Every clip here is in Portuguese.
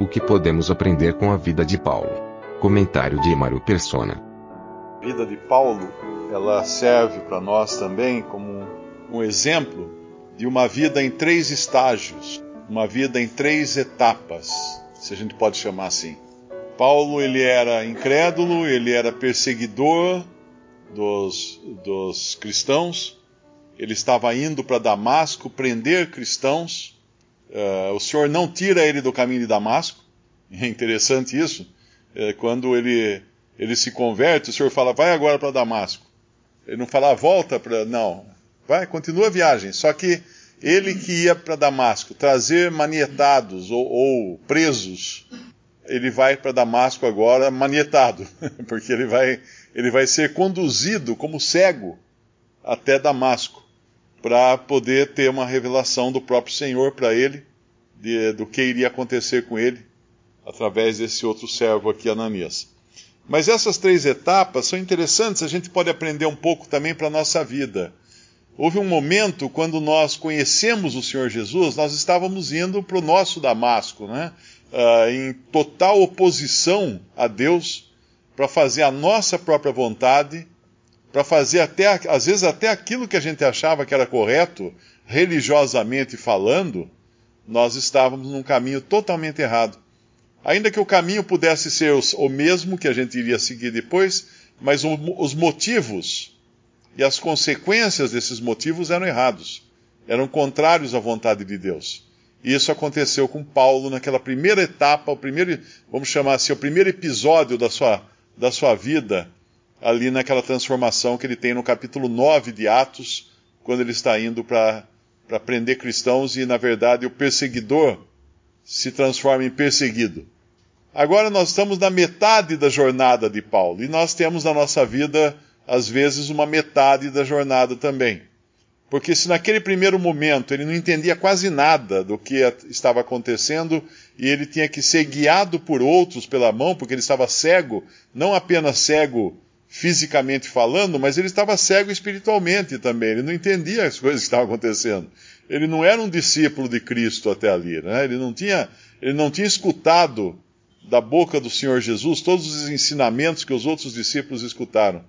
O que podemos aprender com a vida de Paulo? Comentário de Mário Persona. A vida de Paulo, ela serve para nós também como um exemplo de uma vida em três estágios, uma vida em três etapas, se a gente pode chamar assim. Paulo ele era incrédulo, ele era perseguidor dos, dos cristãos, ele estava indo para Damasco prender cristãos. Uh, o Senhor não tira ele do caminho de Damasco. É interessante isso. Uh, quando ele, ele se converte, o Senhor fala, vai agora para Damasco. Ele não fala, volta para. Não, vai, continua a viagem. Só que ele que ia para Damasco trazer manietados ou, ou presos ele vai para Damasco agora manietado, porque ele vai, ele vai ser conduzido como cego até Damasco, para poder ter uma revelação do próprio Senhor para ele, de, do que iria acontecer com ele, através desse outro servo aqui, Ananias. Mas essas três etapas são interessantes, a gente pode aprender um pouco também para a nossa vida. Houve um momento quando nós conhecemos o Senhor Jesus, nós estávamos indo para o nosso Damasco, né? uh, em total oposição a Deus, para fazer a nossa própria vontade, para fazer até, às vezes até aquilo que a gente achava que era correto, religiosamente falando, nós estávamos num caminho totalmente errado. Ainda que o caminho pudesse ser o mesmo que a gente iria seguir depois, mas os motivos e as consequências desses motivos eram errados, eram contrários à vontade de Deus. E isso aconteceu com Paulo naquela primeira etapa, o primeiro, vamos chamar assim, o primeiro episódio da sua, da sua vida, ali naquela transformação que ele tem no capítulo 9 de Atos, quando ele está indo para prender cristãos e, na verdade, o perseguidor se transforma em perseguido. Agora nós estamos na metade da jornada de Paulo e nós temos na nossa vida, às vezes, uma metade da jornada também. Porque se naquele primeiro momento ele não entendia quase nada do que estava acontecendo e ele tinha que ser guiado por outros pela mão, porque ele estava cego, não apenas cego fisicamente falando, mas ele estava cego espiritualmente também. Ele não entendia as coisas que estavam acontecendo. Ele não era um discípulo de Cristo até ali, né? Ele não tinha, ele não tinha escutado da boca do Senhor Jesus todos os ensinamentos que os outros discípulos escutaram.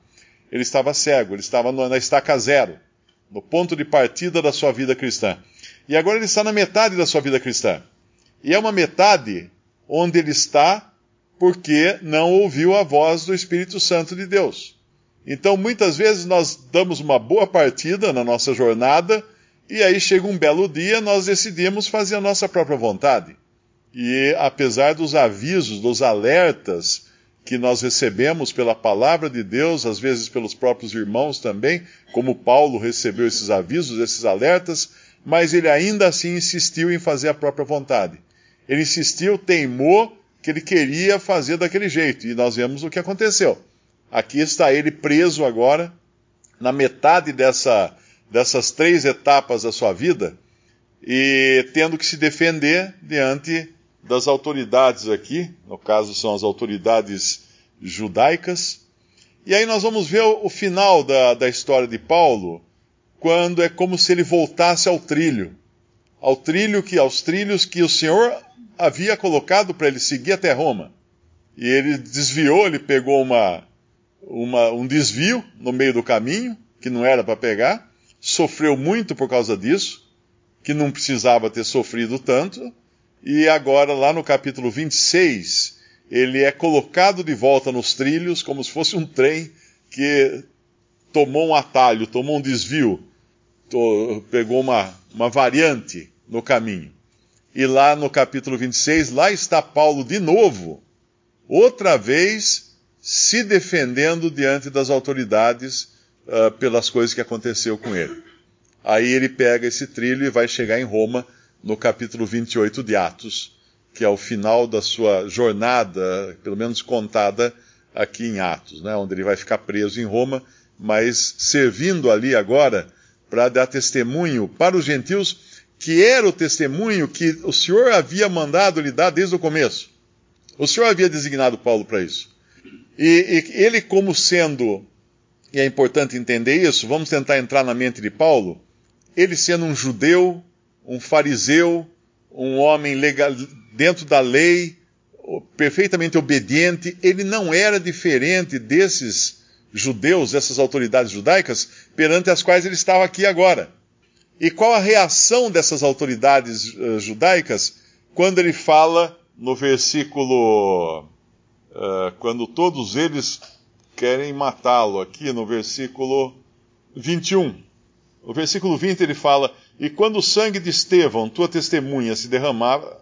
Ele estava cego, ele estava na estaca zero no ponto de partida da sua vida cristã. E agora ele está na metade da sua vida cristã. E é uma metade onde ele está porque não ouviu a voz do Espírito Santo de Deus. Então, muitas vezes nós damos uma boa partida na nossa jornada e aí chega um belo dia nós decidimos fazer a nossa própria vontade. E apesar dos avisos, dos alertas que nós recebemos pela palavra de Deus, às vezes pelos próprios irmãos também, como Paulo recebeu esses avisos, esses alertas, mas ele ainda assim insistiu em fazer a própria vontade. Ele insistiu, teimou que ele queria fazer daquele jeito, e nós vemos o que aconteceu. Aqui está ele preso agora, na metade dessa, dessas três etapas da sua vida, e tendo que se defender diante das autoridades aqui, no caso são as autoridades judaicas. E aí nós vamos ver o, final da, da história de Paulo, quando é como se ele voltasse ao trilho, ao trilho que aos trilhos que o Senhor havia colocado para ele seguir até Roma. E ele desviou, ele pegou uma, uma, um desvio no meio do caminho, que não era para pegar, sofreu muito por causa disso, que não precisava ter sofrido tanto, e agora, lá no capítulo 26, ele é colocado de volta nos trilhos, como se fosse um trem que tomou um atalho, tomou um desvio, pegou uma, uma variante no caminho. E lá no capítulo 26, lá está Paulo de novo, outra vez se defendendo diante das autoridades uh, pelas coisas que aconteceu com ele. Aí ele pega esse trilho e vai chegar em Roma no capítulo 28 de Atos, que é o final da sua jornada, pelo menos contada aqui em Atos, né, onde ele vai ficar preso em Roma, mas servindo ali agora para dar testemunho para os gentios, que era o testemunho que o Senhor havia mandado lhe dar desde o começo. O Senhor havia designado Paulo para isso. E, e ele, como sendo, e é importante entender isso, vamos tentar entrar na mente de Paulo, ele sendo um judeu, um fariseu, um homem legal, dentro da lei, perfeitamente obediente, ele não era diferente desses judeus, dessas autoridades judaicas, perante as quais ele estava aqui agora. E qual a reação dessas autoridades uh, judaicas quando ele fala no versículo. Uh, quando todos eles querem matá-lo, aqui no versículo 21. No versículo 20 ele fala: E quando o sangue de Estevão, tua testemunha, se derramava,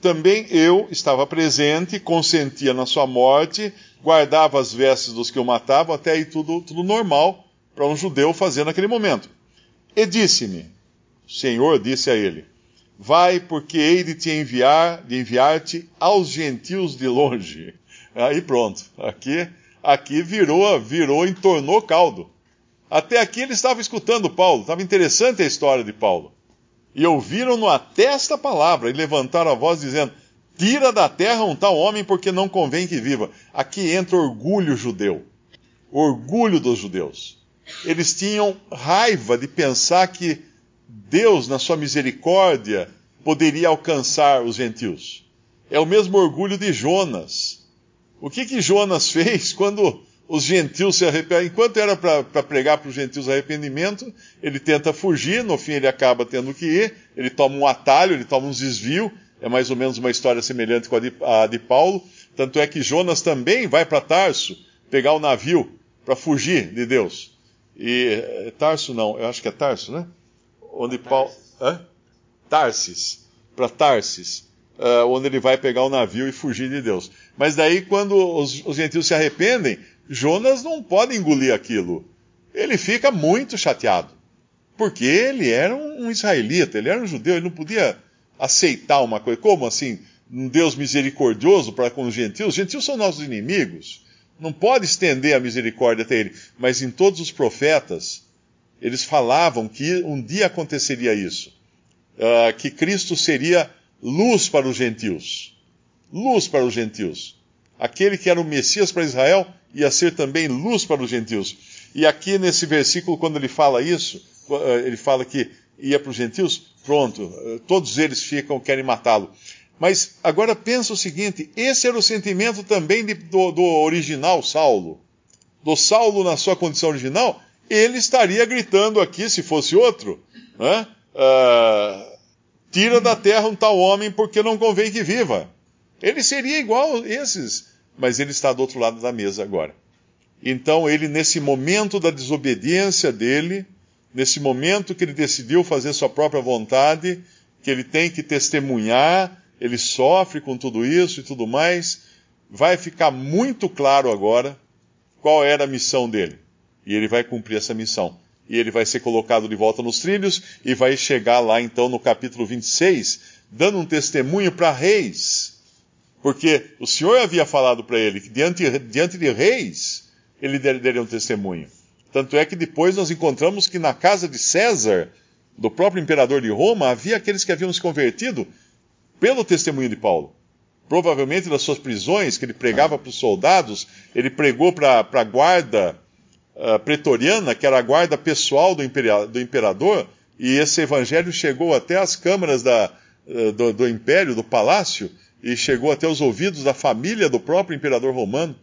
também eu estava presente, consentia na sua morte, guardava as vestes dos que o matavam, até aí tudo, tudo normal para um judeu fazer naquele momento. E disse-me, o Senhor disse a ele, vai porque hei de te enviar, de enviar-te aos gentios de longe. Aí pronto, aqui, aqui virou, virou, entornou caldo. Até aqui ele estava escutando Paulo, estava interessante a história de Paulo e ouviram-no até esta palavra, e levantaram a voz, dizendo: Tira da terra um tal homem, porque não convém que viva. Aqui entra orgulho judeu, orgulho dos judeus. Eles tinham raiva de pensar que Deus, na sua misericórdia, poderia alcançar os gentios. É o mesmo orgulho de Jonas. O que que Jonas fez quando os gentios se arrependem. Enquanto era para pregar para os gentios arrependimento, ele tenta fugir, no fim ele acaba tendo que ir, ele toma um atalho, ele toma um desvio, é mais ou menos uma história semelhante com a de, a de Paulo. Tanto é que Jonas também vai para Tarso pegar o navio para fugir de Deus. E eh, Tarso não, eu acho que é Tarso, né? Onde Paulo. Tarsis. Para Tarsis. Uh, onde ele vai pegar o navio e fugir de Deus. Mas daí, quando os, os gentios se arrependem, Jonas não pode engolir aquilo. Ele fica muito chateado. Porque ele era um israelita, ele era um judeu, ele não podia aceitar uma coisa. Como assim? Um Deus misericordioso para com os gentios? Os gentios são nossos inimigos. Não pode estender a misericórdia até ele. Mas em todos os profetas, eles falavam que um dia aconteceria isso. Uh, que Cristo seria luz para os gentios. Luz para os gentios. Aquele que era o Messias para Israel ia ser também luz para os gentios. E aqui nesse versículo, quando ele fala isso, eh, ele fala que ia para os gentios, pronto, eh, todos eles ficam, querem matá-lo. Mas agora pensa o seguinte: esse era o sentimento também de, do, do, original Saulo. Do Saulo na sua condição original, ele estaria gritando aqui, se fosse outro, né? uh, tira da terra um tal homem porque não convém que viva. Ele seria igual a esses mas ele está do outro lado da mesa agora. Então, ele, nesse momento da desobediência dele, nesse momento que ele decidiu fazer sua própria vontade, que ele tem que testemunhar, ele sofre com tudo isso e tudo mais, vai ficar muito claro agora qual era a missão dele. E ele vai cumprir essa missão. E ele vai ser colocado de volta nos trilhos e vai chegar lá então no capítulo 26, dando um testemunho para reis porque o Senhor havia falado para ele que diante, diante de reis ele daria um testemunho. Tanto é que depois nós encontramos que na casa de César, do próprio imperador de Roma, havia aqueles que haviam se convertido pelo testemunho de Paulo. Provavelmente das suas prisões, que ele pregava para os soldados, ele pregou para a guarda uh, pretoriana, que era a guarda pessoal do, do, imperador, e esse evangelho chegou até as câmaras da, uh, do, do império, do palácio, e chegou até os ouvidos da família do próprio imperador romano,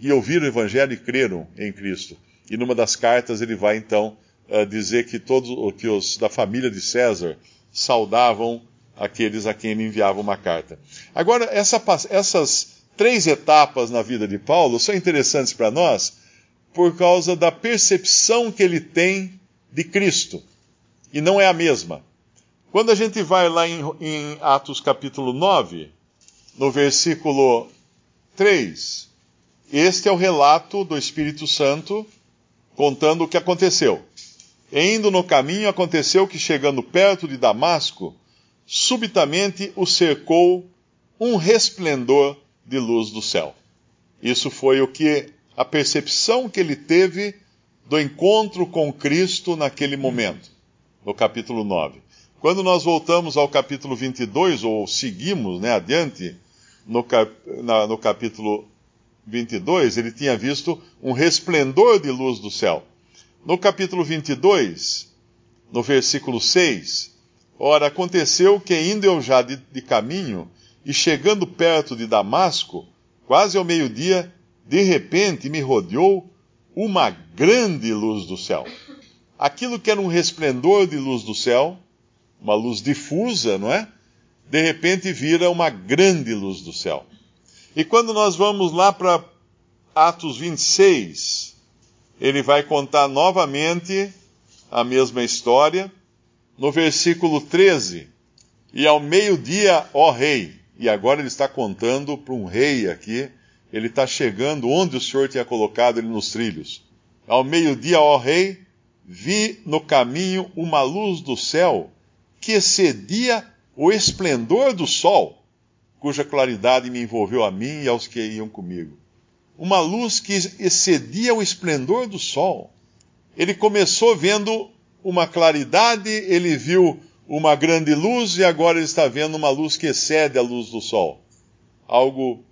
e ouviram o evangelho e creram em Cristo. E numa das cartas ele vai então uh, dizer que todos que os da família de César saudavam aqueles a quem ele enviava uma carta. Agora, essa, essas três etapas na vida de Paulo são interessantes para nós por causa da percepção que ele tem de Cristo. E não é a mesma. Quando a gente vai lá em, em Atos capítulo 9, no versículo 3. Este é o relato do Espírito Santo contando o que aconteceu. E indo no caminho, aconteceu que, chegando perto de Damasco, subitamente o cercou um resplendor de luz do céu. Isso foi o que a percepção que ele teve do encontro com Cristo naquele momento, no capítulo 9. Quando nós voltamos ao capítulo 22, ou seguimos né, adiante, no, cap, na, no capítulo 22, ele tinha visto um resplendor de luz do céu. No capítulo 22, no versículo 6, ora, aconteceu que indo eu já de, de caminho, e chegando perto de Damasco, quase ao meio-dia, de repente me rodeou uma grande luz do céu. Aquilo que era um resplendor de luz do céu, uma luz difusa, não é? De repente vira uma grande luz do céu. E quando nós vamos lá para Atos 26, ele vai contar novamente a mesma história. No versículo 13, e ao meio-dia, ó rei, e agora ele está contando para um rei aqui, ele está chegando onde o Senhor tinha colocado ele nos trilhos. Ao meio-dia, ó rei, vi no caminho uma luz do céu que excedia o esplendor do sol, cuja claridade me envolveu a mim e aos que iam comigo. Uma luz que excedia o esplendor do sol. Ele começou vendo uma claridade, ele viu uma grande luz e agora ele está vendo uma luz que excede a luz do sol. Algo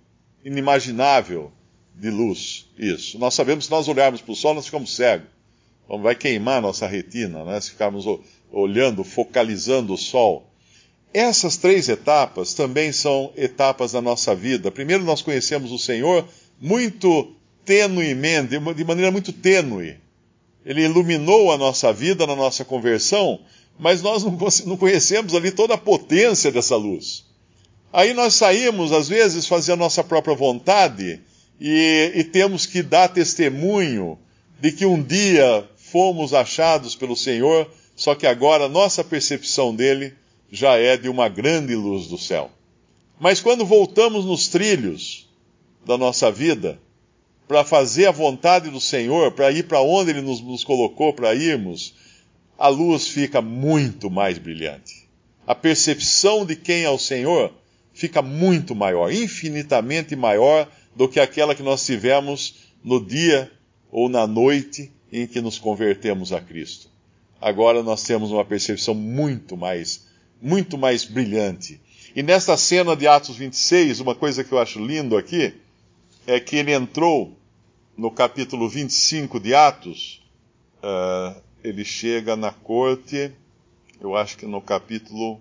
inimaginável de luz, isso. Nós sabemos que se nós olharmos para o sol, nós ficamos cegos. Vai queimar nossa retina, né? Se ficarmos olhando, focalizando o sol. Essas três etapas também são etapas da nossa vida. Primeiro, nós conhecemos o Senhor muito tenuemente, de maneira muito tênue. Ele iluminou a nossa vida na nossa conversão, mas nós não conhecemos ali toda a potência dessa luz. Aí nós saímos, às vezes, fazer a nossa própria vontade e, e temos que dar testemunho de que um dia fomos achados pelo Senhor, só que agora nossa percepção dele já é de uma grande luz do céu. Mas quando voltamos nos trilhos da nossa vida, para fazer a vontade do Senhor, para ir para onde Ele nos, nos colocou para irmos, a luz fica muito mais brilhante. A percepção de quem é o Senhor fica muito maior, infinitamente maior do que aquela que nós tivemos no dia ou na noite em que nos convertemos a Cristo. Agora nós temos uma percepção muito mais, muito mais brilhante. E nesta cena de Atos 26, uma coisa que eu acho lindo aqui é que ele entrou no capítulo 25 de Atos, uh, ele chega na corte, eu acho que no capítulo.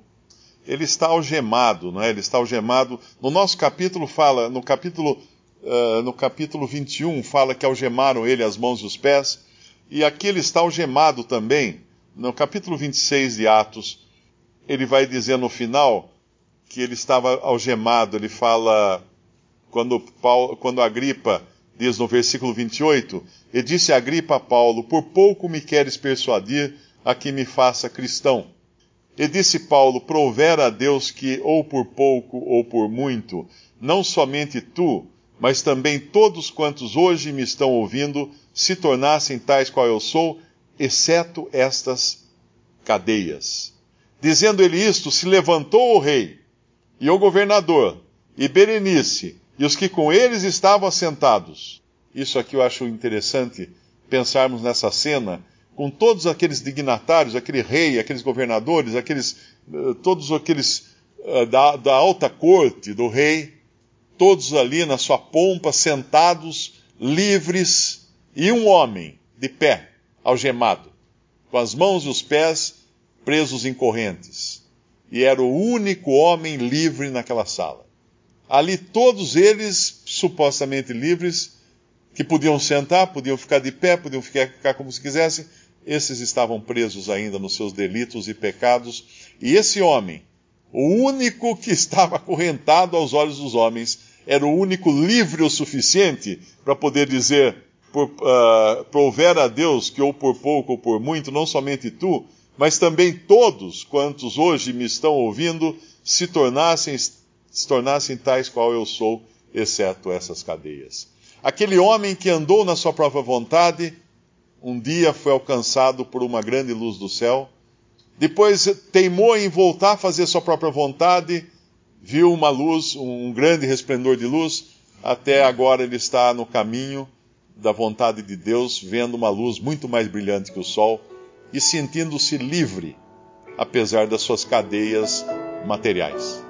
Ele está algemado, não é? Ele está algemado. No nosso capítulo fala, no capítulo, uh, no capítulo 21, fala que algemaram ele as mãos e os pés. E aqui ele está algemado também. No capítulo 26 de Atos, ele vai dizer no final que ele estava algemado. Ele fala, quando, Paulo, quando Agripa diz no versículo 28, e disse Agripa a Paulo, por pouco me queres persuadir a que me faça cristão. E disse Paulo, provera a Deus que, ou por pouco ou por muito, não somente tu, mas também todos quantos hoje me estão ouvindo, se tornassem tais qual eu sou, exceto estas cadeias. Dizendo ele isto, se levantou o rei, e o governador, e Berenice, e os que com eles estavam assentados. Isso aqui eu acho interessante pensarmos nessa cena, com todos aqueles dignatários, aquele rei, aqueles governadores, aqueles, uh, todos aqueles uh, da, da alta corte do rei, todos ali na sua pompa, sentados, livres, e um homem de pé, algemado, com as mãos e os pés presos em correntes. E era o único homem livre naquela sala. Ali todos eles, supostamente livres, que podiam sentar, podiam ficar de pé, podiam ficar, como se quisessem, esses estavam presos ainda nos seus delitos e pecados. E esse homem, o único que estava acorrentado aos olhos dos homens, era o único livre o suficiente para poder dizer: por, uh, prover a Deus que ou por pouco ou por muito, não somente tu, mas também todos quantos hoje me estão ouvindo, se tornassem se tornassem tais qual eu sou, exceto essas cadeias. Aquele homem que andou na sua própria vontade, um dia foi alcançado por uma grande luz do céu, depois teimou em voltar a fazer sua própria vontade, viu uma luz, um grande resplendor de luz, até agora ele está no caminho da vontade de Deus, vendo uma luz muito mais brilhante que o sol e sentindo-se livre, apesar das suas cadeias materiais.